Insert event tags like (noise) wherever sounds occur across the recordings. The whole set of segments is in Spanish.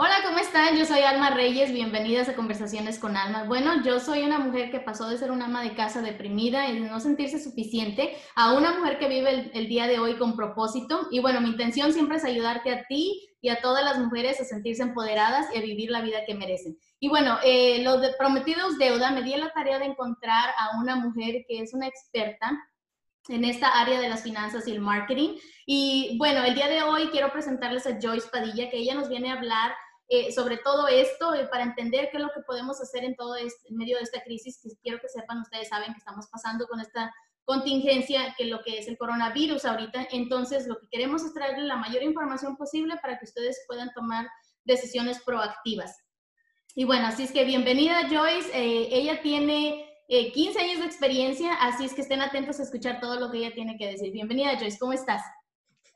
Hola, ¿cómo están? Yo soy Alma Reyes, bienvenidas a Conversaciones con Alma. Bueno, yo soy una mujer que pasó de ser una ama de casa deprimida y de no sentirse suficiente a una mujer que vive el, el, día de hoy con propósito. Y bueno, mi intención siempre es ayudarte a ti y a todas las mujeres a sentirse empoderadas y a vivir la vida que merecen. Y bueno, eh, los de prometidos deuda, me di la tarea de encontrar a una mujer que es una experta en esta área de las finanzas y el marketing. Y bueno, el día de hoy quiero presentarles a Joyce Padilla, que ella nos viene a hablar eh, sobre todo esto eh, para entender qué es lo que podemos hacer en todo este, en medio de esta crisis, que quiero que sepan, ustedes saben que estamos pasando con esta contingencia, que lo que es el coronavirus ahorita. Entonces, lo que queremos es traerle la mayor información posible para que ustedes puedan tomar decisiones proactivas. Y bueno, así es que bienvenida Joyce. Eh, ella tiene eh, 15 años de experiencia, así es que estén atentos a escuchar todo lo que ella tiene que decir. Bienvenida Joyce, ¿cómo estás?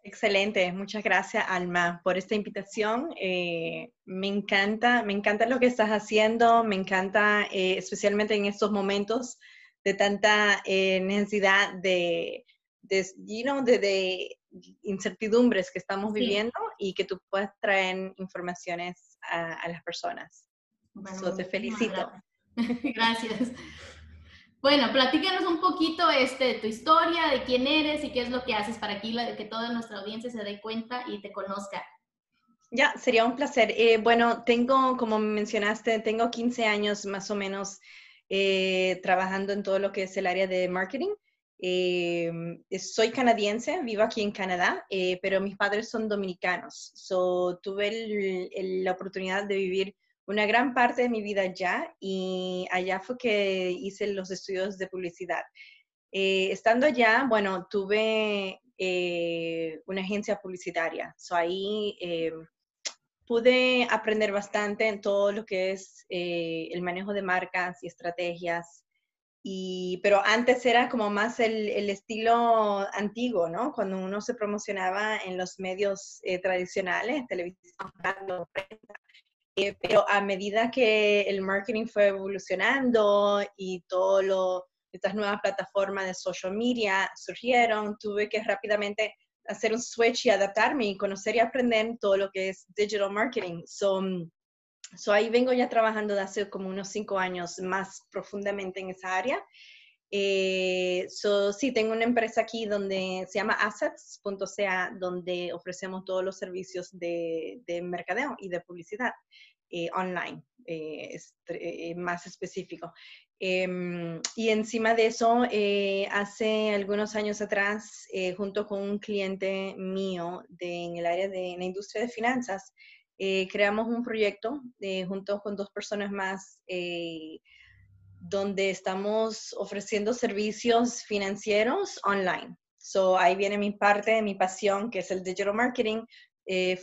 Excelente, muchas gracias Alma por esta invitación. Eh, me encanta, me encanta lo que estás haciendo, me encanta eh, especialmente en estos momentos de tanta eh, necesidad de, de, you know, de, de, incertidumbres que estamos viviendo sí. y que tú puedas traer informaciones a, a las personas. Bueno, so, te felicito. Gracias. (laughs) Bueno, platícanos un poquito este, de tu historia, de quién eres y qué es lo que haces para aquí, que toda nuestra audiencia se dé cuenta y te conozca. Ya, sería un placer. Eh, bueno, tengo, como mencionaste, tengo 15 años más o menos eh, trabajando en todo lo que es el área de marketing. Eh, soy canadiense, vivo aquí en Canadá, eh, pero mis padres son dominicanos. So, tuve el, el, la oportunidad de vivir una gran parte de mi vida allá y allá fue que hice los estudios de publicidad. Eh, estando allá, bueno, tuve eh, una agencia publicitaria, so ahí eh, pude aprender bastante en todo lo que es eh, el manejo de marcas y estrategias. Y, pero antes era como más el, el, estilo antiguo, ¿no? Cuando uno se promocionaba en los medios eh, tradicionales, televisión, radio, prensa, eh, pero a medida que el marketing fue evolucionando y todas estas nuevas plataformas de social media surgieron, tuve que rápidamente hacer un switch y adaptarme y conocer y aprender todo lo que es digital marketing. So, so ahí vengo ya trabajando de hace como unos cinco años más profundamente en esa área. Eh, so, sí, tengo una empresa aquí donde se llama assets.ca, donde ofrecemos todos los servicios de, de mercadeo y de publicidad eh, online, eh, eh, más específico. Em, y encima de eso, eh, hace algunos años atrás, junto con un cliente mío de, en el área de la industria de finanzas, creamos un proyecto junto con dos personas más donde estamos ofreciendo servicios financieros online. So, ahí viene mi parte, mi pasión, que es el digital marketing, eh,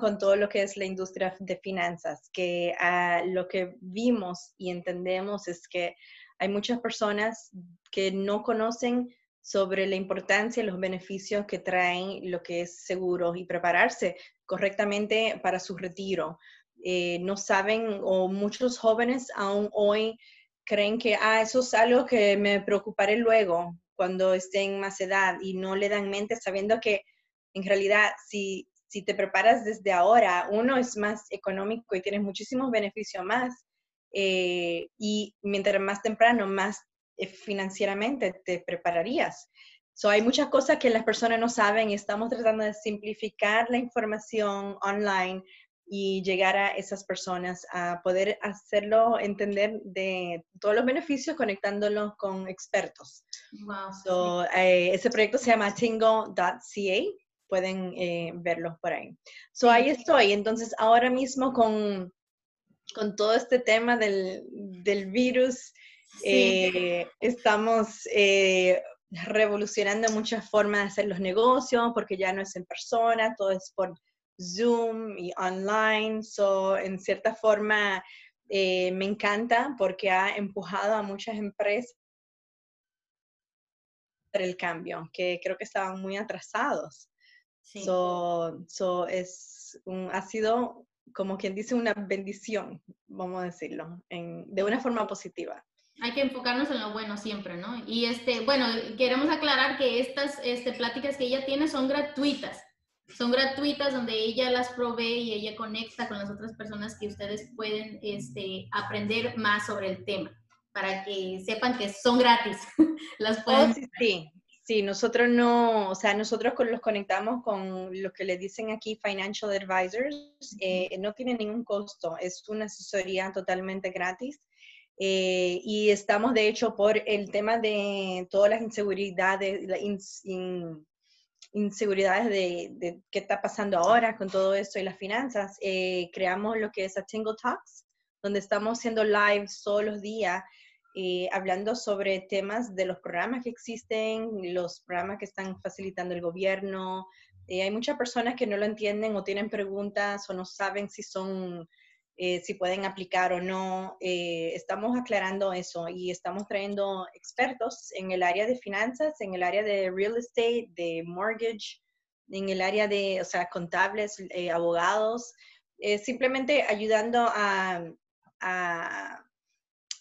con todo lo que es la industria de finanzas, que uh, lo que vimos y entendemos es que hay muchas personas que no conocen sobre la importancia y los beneficios que traen lo que es seguro y prepararse correctamente para su retiro eh, no saben o muchos jóvenes aún hoy creen que ah, eso es algo que me preocuparé luego cuando estén más edad y no le dan mente sabiendo que en realidad si, si te preparas desde ahora, uno es más económico y tienes muchísimos beneficios más eh, y mientras más temprano, más eh, financieramente te prepararías. So, hay muchas cosas que las personas no saben y estamos tratando de simplificar la información online y llegar a esas personas a poder hacerlo entender de todos los beneficios conectándolos con expertos. Wow. So, eh, ese proyecto se llama tingo.ca, pueden eh, verlos por ahí. So, ahí estoy. Entonces, ahora mismo con, con todo este tema del, del virus, sí. eh, estamos eh, revolucionando muchas formas de hacer los negocios, porque ya no es en persona, todo es por Zoom y online. So, en cierta forma, eh, me encanta porque ha empujado a muchas empresas el cambio, que creo que estaban muy atrasados. So, es ha sido, como quien dice, una bendición, vamos a decirlo, de una forma positiva. Hay que enfocarnos en lo bueno siempre, ¿no? Y este, bueno, queremos aclarar que estas este, pláticas que ella tiene son gratuitas. Son gratuitas donde ella las provee y ella conecta con las otras personas que ustedes pueden este, aprender más sobre el tema para que sepan que son gratis. (laughs) las oh, pueden... sí, sí, Sí, nosotros no, o sea, nosotros los conectamos con lo que le dicen aquí financial advisors, eh, no tiene ningún costo, es una asesoría totalmente gratis. Eh, y estamos, de hecho, por el tema de todas las inseguridades, inseguridades de, de, qué está pasando ahora con todo esto y las finanzas, eh, creamos lo que es a Tingle Talks, donde estamos haciendo lives todos los días eh, hablando sobre temas de los programas que existen, los programas que están facilitando el gobierno. Eh, hay muchas personas que no lo entienden o tienen preguntas o no saben si son, eh, si pueden aplicar o no. estamos aclarando eso y estamos trayendo expertos en el área de finanzas, en el área de real estate, de mortgage, en el área de, o sea, contables, abogados, simplemente ayudando a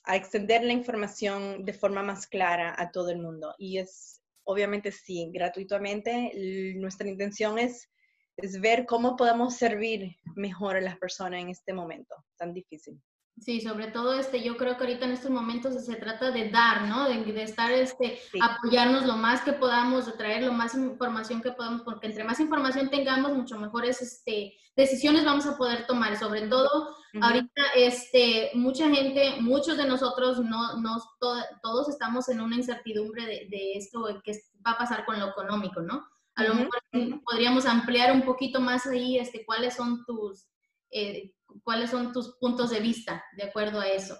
a extender la información de forma más clara a todo el mundo. Y es, obviamente, sí, gratuitamente. Nuestra intención es, es ver cómo podemos servir mejor a las personas en este momento tan difícil. Sí, sobre todo este, yo creo que ahorita en estos momentos se trata de dar, ¿no? De, estar, este, apoyarnos lo más que podamos, de traer lo más información que podamos, porque entre más información tengamos, mucho mejores este, decisiones vamos a poder tomar. Sobre todo, ahorita, este, mucha gente, muchos de nosotros, no, no todos estamos en una incertidumbre de, de esto, qué va a pasar con lo económico, ¿no? A lo mejor podríamos ampliar un poquito más ahí, este, cuáles son tus eh, ¿cuáles son tus puntos de vista de acuerdo a eso?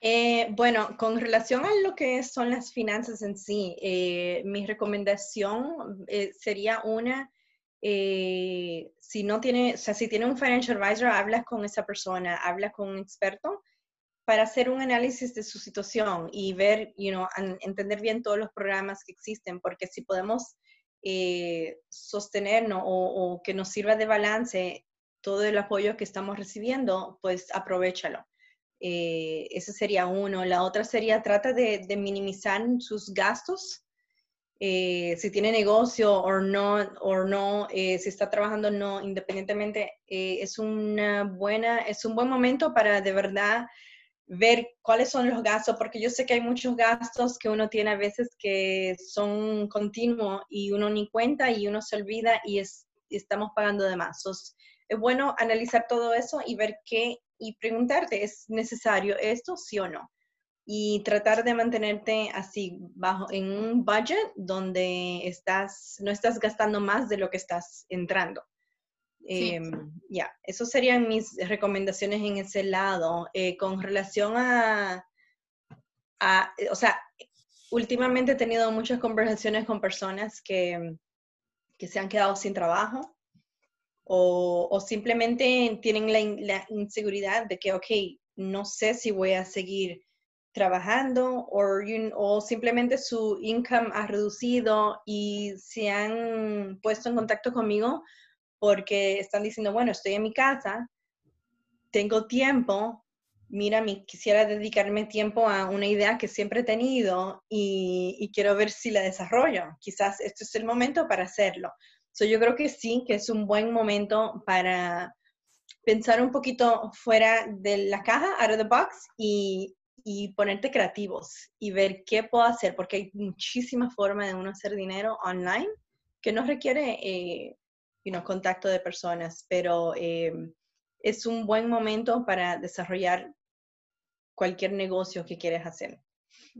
Eh, bueno, con relación a lo que son las finanzas en sí, eh, mi recomendación sería una, si no tiene, o sea, si tiene un financial advisor, habla con esa persona, habla con un experto para hacer un análisis de su situación y ver, you know, entender bien todos los programas que existen, porque si podemos sostenernos o, que nos sirva de balance todo el apoyo que estamos recibiendo, pues aprovechalo. Eh, ese sería uno. La otra sería, trata de, minimizar sus gastos. Eh, si tiene negocio o no, o no eh, si está trabajando o no, independientemente, es, una buena, es un buen momento para de verdad ver cuáles son los gastos, porque yo sé que hay muchos gastos que uno tiene a veces que son continuos y uno ni cuenta y uno se olvida y, es, estamos pagando de más es bueno analizar todo eso y ver qué y preguntarte, ¿es necesario esto, sí o no? Y tratar de mantenerte así bajo en un budget donde estás, no estás gastando más de lo que estás entrando. Em, ya, eso serían mis recomendaciones en ese lado. Eh, con relación a, a, o sea, últimamente he tenido muchas conversaciones con personas que, que se han quedado sin trabajo o, simplemente tienen la, inseguridad de que, ok, no sé si voy a seguir trabajando o simplemente su income ha reducido y se han puesto en contacto conmigo porque están diciendo, bueno, estoy en mi casa, tengo tiempo, mira, quisiera dedicarme tiempo a una idea que siempre he tenido y, quiero ver si la desarrollo. Quizás este es el momento para hacerlo. So, yo creo que sí, que es un buen momento para pensar un poquito fuera de la caja, out of the box, y, y ponerte creativos y ver qué puedo hacer, porque hay muchísimas formas de uno hacer dinero online que no requiere eh, contacto de personas, pero eh, es un buen momento para desarrollar cualquier negocio que quieras hacer.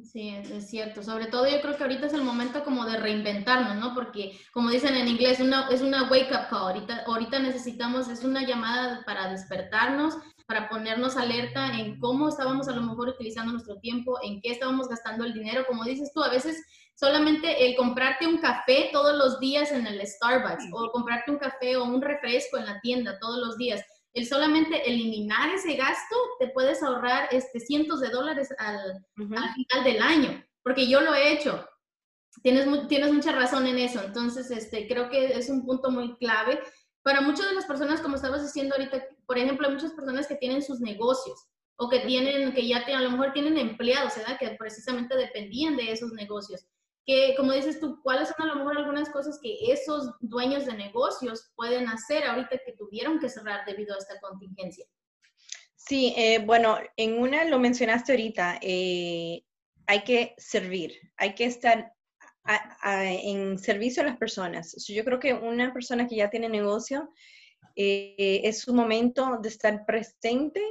Sí, es, cierto. Sobre todo yo creo que ahorita es el momento como de reinventarnos, ¿no? Porque como dicen en inglés, una, es una wake up call. Ahorita, ahorita necesitamos, es una llamada para despertarnos, para ponernos alerta en cómo estábamos a lo mejor utilizando nuestro tiempo, en qué estábamos gastando el dinero. Como dices tú, a veces solamente el comprarte un café todos los días en el Starbucks o comprarte un café o un refresco en la tienda todos los días. El solamente eliminar ese gasto te puedes ahorrar este, cientos de dólares al, al final del año, porque yo lo he hecho. Tienes, tienes mucha razón en eso. Entonces, este, creo que es un punto muy clave. Para muchas de las personas, como estabas diciendo ahorita, por ejemplo, hay muchas personas que tienen sus negocios o que tienen, que ya a lo mejor tienen empleados, ¿verdad? Que precisamente dependían de esos negocios. Que, como dices tú, ¿cuáles son a lo mejor algunas cosas que esos dueños de negocios pueden hacer ahorita que tuvieron que cerrar debido a esta contingencia? Sí, eh, bueno, en una lo mencionaste ahorita, eh, hay que servir, hay que estar en servicio a las personas. yo creo que una persona que ya tiene negocio, eh, es su momento de estar presente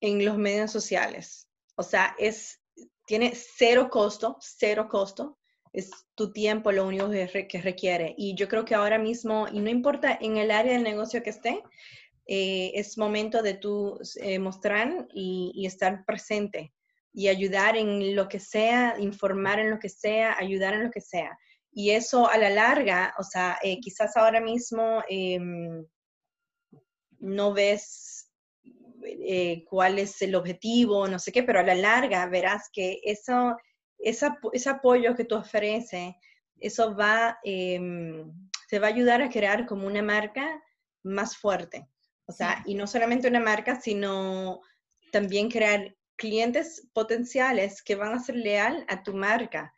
en los medios sociales. O sea, es, tiene cero costo, cero costo. Es tu tiempo lo único que, requiere. Y yo creo que ahora mismo, y no importa en el área del negocio que esté, eh, es momento de tú eh, mostrar y, estar presente y ayudar en lo que sea, informar en lo que sea, ayudar en lo que sea. Y eso a la larga, o sea, eh, quizás ahora mismo em, no ves eh, cuál es el objetivo, no sé qué, pero a la larga verás que eso, ese apoyo que tú ofreces, eso va, em, te va a ayudar a crear como una marca más fuerte. O sea, y no solamente una marca, sino también crear clientes potenciales que van a ser leal a tu marca,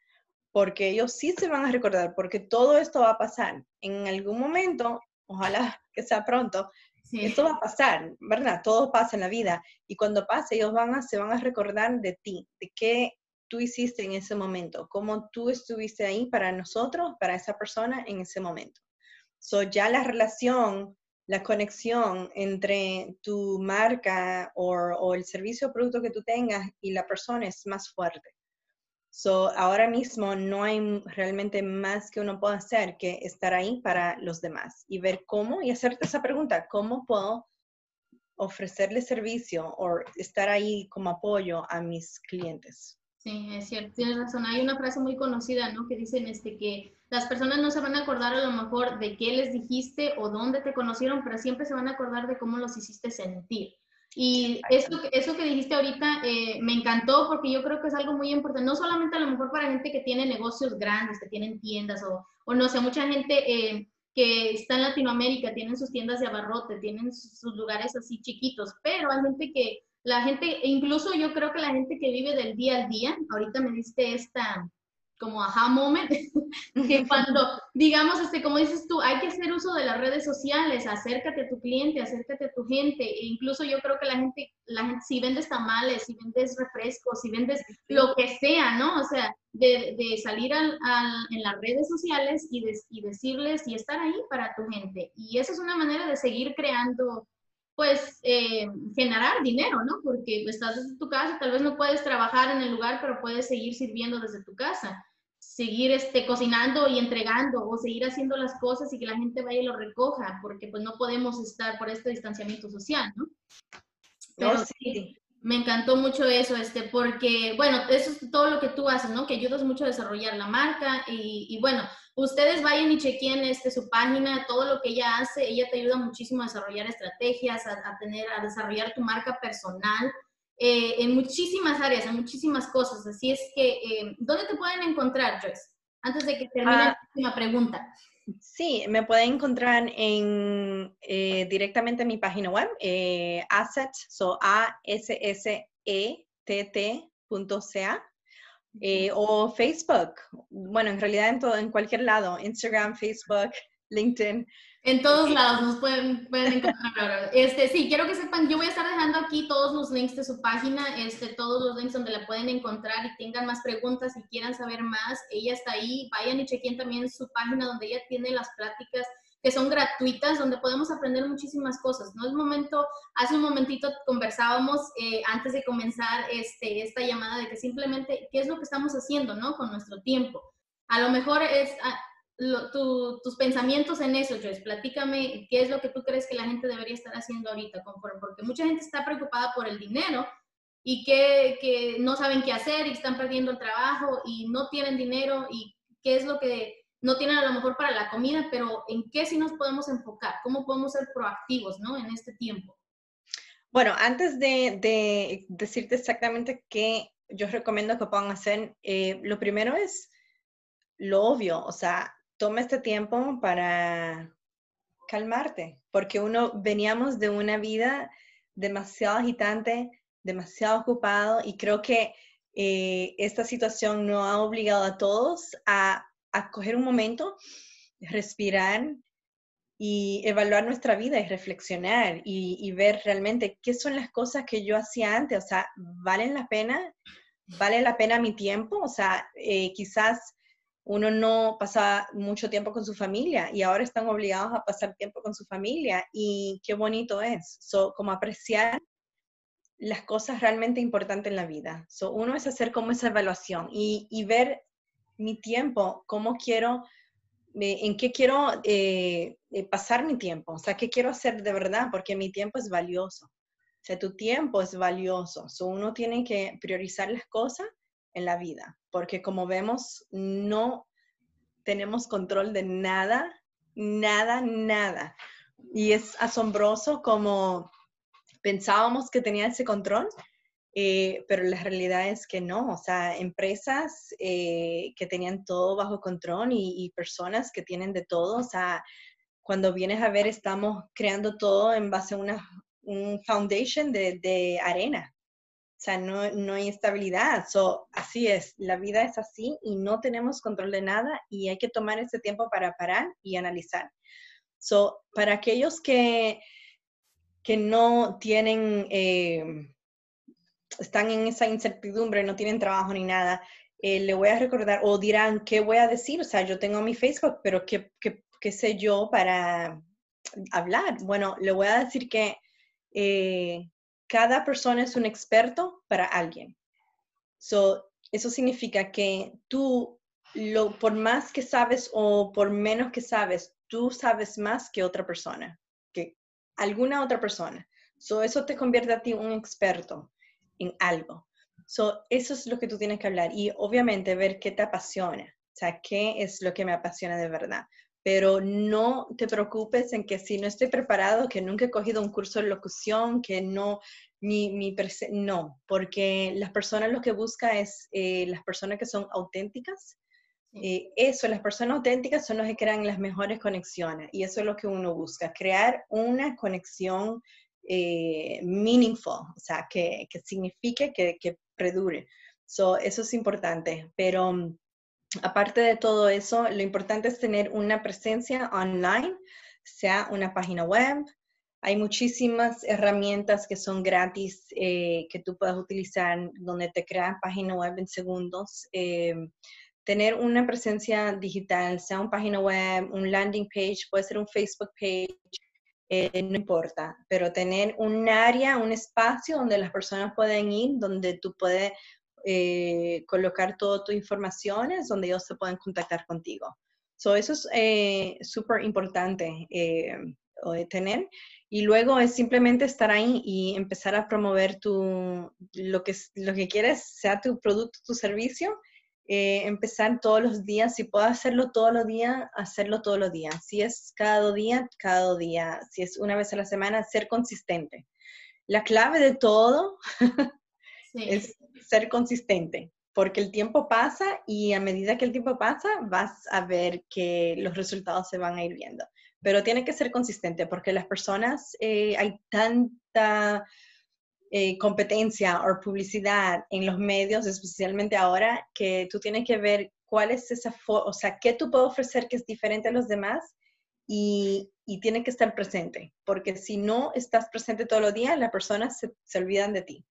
porque ellos sí se van a recordar, porque todo esto va a pasar. En algún momento, ojalá que sea pronto, esto va a pasar, ¿verdad? Todo pasa en la vida. Y cuando pase, ellos van a, se van a recordar de ti, de qué tú hiciste en ese momento, cómo tú estuviste ahí para nosotros, para esa persona en ese momento. So, ya la relación la conexión entre tu marca o, el servicio o producto que tú tengas y la persona es más fuerte. So, ahora mismo no hay realmente más que uno pueda hacer que estar ahí para los demás y ver cómo y hacerte esa pregunta, ¿cómo puedo ofrecerle servicio o estar ahí como apoyo a mis clientes? Sí, es cierto, tienes razón. Hay una frase muy conocida, ¿no? Que dicen este, que las personas no se van a acordar a lo mejor de qué les dijiste o dónde te conocieron, pero siempre se van a acordar de cómo los hiciste sentir. Y eso, eso que dijiste ahorita eh, me encantó porque yo creo que es algo muy importante, no solamente a lo mejor para gente que tiene negocios grandes, que tienen tiendas o, o no sé, mucha gente eh, que está en Latinoamérica, tienen sus tiendas de abarrote, tienen sus lugares así chiquitos, pero hay gente que la gente, incluso yo creo que la gente que vive del día al día, ahorita me diste esta como aha moment, (laughs) que (laughs) cuando, digamos, este, como dices tú, hay que hacer uso de las redes sociales, acércate a tu cliente, acércate a tu gente, e incluso yo creo que la gente, la gente, si vendes tamales, si vendes refrescos, si vendes lo que sea, ¿no? O sea, de, de salir al, en las redes sociales y, y decirles y estar ahí para tu gente. Y esa es una manera de seguir creando pues eh, generar dinero, ¿no? Porque estás desde tu casa, tal vez no puedes trabajar en el lugar, pero puedes seguir sirviendo desde tu casa, seguir este, cocinando y entregando o seguir haciendo las cosas y que la gente vaya y lo recoja, porque pues no podemos estar por este distanciamiento social, ¿no? Pero sí. me encantó mucho eso, este, porque, bueno, eso es todo lo que tú haces, ¿no? Que ayudas mucho a desarrollar la marca y, y bueno, ustedes vayan y chequen este, su página, todo lo que ella hace, ella te ayuda muchísimo a desarrollar estrategias, a, tener, a desarrollar tu marca personal. Eh, en muchísimas áreas, en muchísimas cosas. Así es que, eh, ¿dónde te pueden encontrar, Joyce? Antes de que termine ah, la última pregunta. Sí, me pueden encontrar en, eh, directamente en mi página web, asset, so a s s e t t.ca. Eh, o Facebook. Bueno, en realidad en, todo, en cualquier lado, Instagram, Facebook, LinkedIn. En todos lados nos pueden, pueden (laughs) encontrar. Este, sí, quiero que sepan, yo voy a estar dejando aquí todos los links de su página, este, todos los links donde la pueden encontrar y tengan más preguntas y quieran saber más. Ella está ahí, vayan y chequen también su página donde ella tiene las pláticas que son gratuitas, donde podemos aprender muchísimas cosas. ¿no? Es momento, hace un momentito conversábamos eh, antes de comenzar este, esta llamada de que simplemente, ¿qué es lo que estamos haciendo ¿no? con nuestro tiempo? A lo mejor es ah, tus pensamientos en eso, Joyce. Platícame qué es lo que tú crees que la gente debería estar haciendo ahorita, porque mucha gente está preocupada por el dinero, y que, que, no saben qué hacer y están perdiendo el trabajo y no tienen dinero y qué es lo que no tienen a lo mejor para la comida, pero en qué sí nos podemos enfocar, cómo podemos ser proactivos, ¿no? En este tiempo. Bueno, antes de, de decirte exactamente qué yo recomiendo que puedan hacer, eh, lo primero es lo obvio, o sea, toma este tiempo para calmarte, porque uno veníamos de una vida demasiado agitante, demasiado ocupado y creo que eh, esta situación no ha obligado a todos a, a coger un momento, respirar y evaluar nuestra vida y reflexionar y, ver realmente qué son las cosas que yo hacía antes, o sea, ¿valen la pena? ¿Vale la pena mi tiempo? O sea, eh, quizás uno no pasa mucho tiempo con su familia y ahora están obligados a pasar tiempo con su familia y qué bonito es, como apreciar las cosas realmente importantes en la vida. So, uno es hacer como esa evaluación y, y ver mi tiempo, cómo quiero, eh, en qué quiero eh, eh, pasar mi tiempo, o sea, qué quiero hacer de verdad, porque mi tiempo es valioso. O sea, tu tiempo es valioso. So, uno tiene que priorizar las cosas en la vida, porque como vemos, no tenemos control de nada, nada, nada. Y es asombroso como pensábamos que tenía ese control, eh, pero la realidad es que no, o sea, empresas eh, que tenían todo bajo control y, personas que tienen de todo, o sea, cuando vienes a ver, estamos creando todo en base a una un foundation de, de arena. O sea, no, no hay estabilidad. So, así es, la vida es así y no tenemos control de nada y hay que tomar ese tiempo para parar y analizar. So, para aquellos que que no tienen, eh, están en esa incertidumbre, no tienen trabajo ni nada, eh, le voy a recordar o dirán, ¿qué voy a decir? O sea, yo tengo mi Facebook, pero ¿qué, qué, sé yo para hablar? Bueno, le voy a decir que eh, cada persona es un experto para alguien. So, eso significa que tú, lo, por más que sabes o por menos que sabes, tú sabes más que otra persona alguna otra persona. So, eso te convierte a ti un experto en algo. So, eso es lo que tú tienes que hablar y obviamente ver qué te apasiona, o sea, qué es lo que me apasiona de verdad. Pero no te preocupes en que si no estoy preparado, que nunca he cogido un curso de locución, que no, mi, mi no, porque las personas lo que busca es eh, las personas que son auténticas, eh, eso, las personas auténticas son los que crean las mejores conexiones y eso es lo que uno busca, crear una conexión eh, meaningful, o sea, que, que signifique que, que predure. So, eso es importante, pero mm, aparte de todo eso, lo importante es tener una presencia online, sea una página web. Hay muchísimas herramientas que son gratis eh, que tú puedes utilizar donde te crean página web en segundos tener una presencia digital, sea una página web, un landing page, puede ser un Facebook page, eh, no importa, pero tener un área, un espacio donde las personas pueden ir, donde tú puedes eh, colocar todas tus informaciones, donde ellos se pueden contactar contigo. So, eso es eh, súper importante tener. Y luego es simplemente estar ahí y empezar a promover tu, lo, que, lo que quieres, sea tu producto, tu servicio, eh, empezar todos los días, si puedo hacerlo todos los días, hacerlo todos los días. Si es cada día, cada día. Si es una vez a la semana, ser consistente. La clave de todo (laughs) es ser consistente, porque el tiempo pasa y a medida que el tiempo pasa, vas a ver que los resultados se van a ir viendo. Pero tiene que ser consistente porque las personas, eh, hay tanta eh, competencia o publicidad en los medios, especialmente ahora, que tú tienes que ver cuál es esa, o sea, qué tú puedes ofrecer que es diferente a los demás y, y tiene que estar presente, porque si no estás presente todos los días, las personas se, se olvidan de ti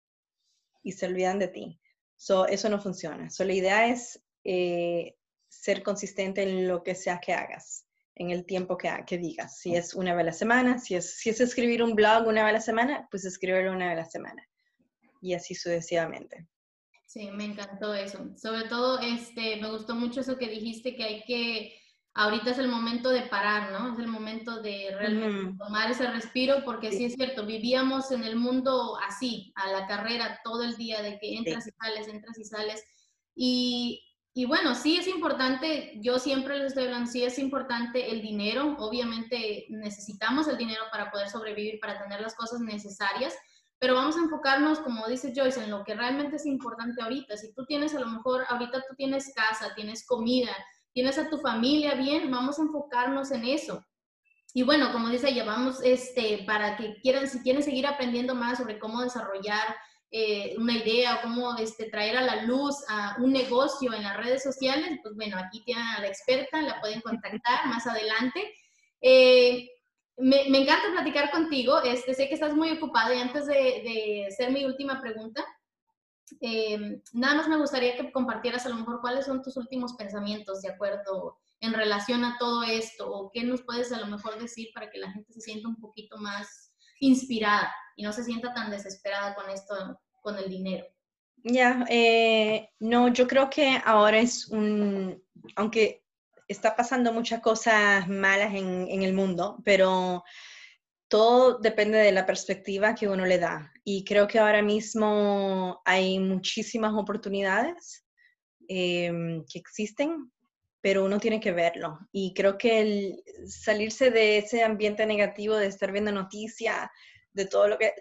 y se olvidan de ti. So, eso no funciona. So, la idea es eh, ser consistente en lo que sea que hagas en el tiempo que, que digas. Si es una vez a la semana, si es, si es escribir un blog una vez a la semana, pues escribirlo una vez a la semana. Y así sucesivamente. Sí, me encantó eso. Sobre todo, este, me gustó mucho eso que dijiste, que hay que ahorita es el momento de parar, ¿no? Es el momento de realmente tomar ese respiro, porque sí. es cierto, vivíamos en el mundo así, a la carrera todo el día, de que entras y sales, entras y sales. Y, y, bueno, sí es importante, yo siempre les estoy hablando, sí es importante el dinero, obviamente necesitamos el dinero para poder sobrevivir, para tener las cosas necesarias, pero vamos a enfocarnos, como dice Joyce, en lo que realmente es importante ahorita. Si tú tienes, a lo mejor, ahorita tú tienes casa, tienes comida, tienes a tu familia bien, vamos a enfocarnos en eso. Y bueno, como dice ella, vamos, este, para que quieran, si quieren seguir aprendiendo más sobre cómo desarrollar eh, una idea o cómo este, traer a la luz a un negocio en las redes sociales, pues bueno, aquí tienen a la experta, la pueden contactar más adelante. Eh, me, me, encanta platicar contigo, este, sé que estás muy ocupada y antes de, de mi última pregunta, eh, nada más me gustaría que compartieras a lo mejor cuáles son tus últimos pensamientos de acuerdo en relación a todo esto o qué nos puedes a lo mejor decir para que la gente se sienta un poquito más inspirada y no se sienta tan desesperada con esto, con el dinero. Ya, eh, no, yo creo que ahora es un, aunque está pasando muchas cosas malas en, en el mundo, pero todo depende de la perspectiva que uno le da. Y creo que ahora mismo hay muchísimas oportunidades em, que existen, pero uno tiene que verlo. Y creo que salirse de ese ambiente negativo, de estar viendo noticias, de todo lo que,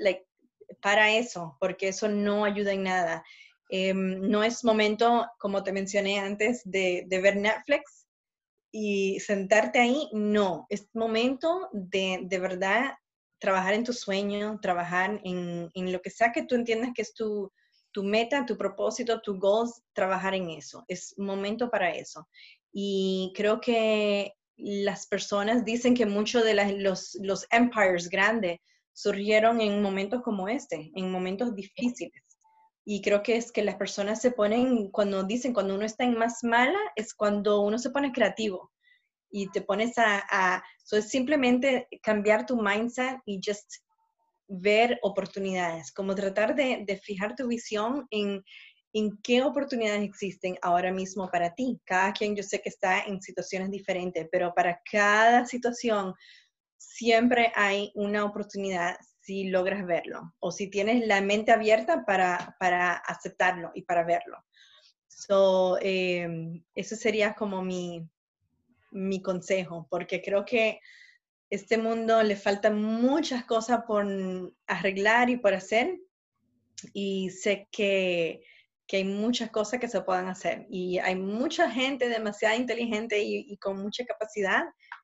para eso, porque eso no ayuda en nada. Em, no es momento, como te mencioné antes, de, de ver Netflix y sentarte ahí, no, es momento de de verdad trabajar en tu sueño, trabajar en, en lo que sea que tú entiendas que es tu, tu meta, tu propósito, tu goals, trabajar en eso. Es momento para eso. Y creo que las personas dicen que muchos de los, los empires grandes surgieron en momentos como este, en momentos difíciles. Y creo que es que las personas se ponen, cuando dicen, cuando uno está en más mala, es cuando uno se pone creativo y te pones a, a es simplemente cambiar tu mindset y just ver oportunidades, como tratar de, de fijar tu visión en, en qué oportunidades existen ahora mismo para ti. Cada quien yo sé que está en situaciones diferentes, pero para cada situación siempre hay una oportunidad si logras verlo o si tienes la mente abierta para, para aceptarlo y para verlo. So, eh, sería como mi, mi consejo, porque creo que este mundo le faltan muchas cosas por arreglar y por hacer, y sé que, que hay muchas cosas que se puedan hacer, y hay mucha gente demasiado inteligente y, con mucha capacidad,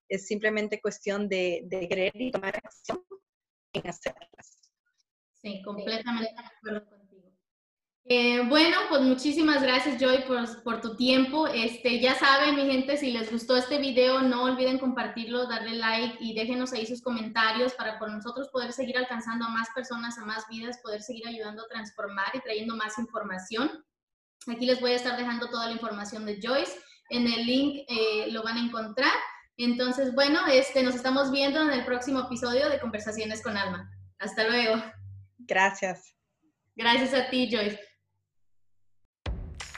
es simplemente cuestión de, de y tomar acción en hacerlas. Sí, completamente de acuerdo eh, bueno, pues muchísimas gracias Joy por, por, tu tiempo. Este, ya saben, mi gente, si les gustó este video, no olviden compartirlo, darle like y déjenos ahí sus comentarios para por nosotros poder seguir alcanzando a más personas, a más vidas, poder seguir ayudando a transformar y trayendo más información. Aquí les voy a estar dejando toda la información de Joyce. En el link eh, lo van a encontrar. Entonces, bueno, este, nos estamos viendo en el próximo episodio de Conversaciones con Alma. Hasta luego. Gracias. Gracias a ti, Joyce.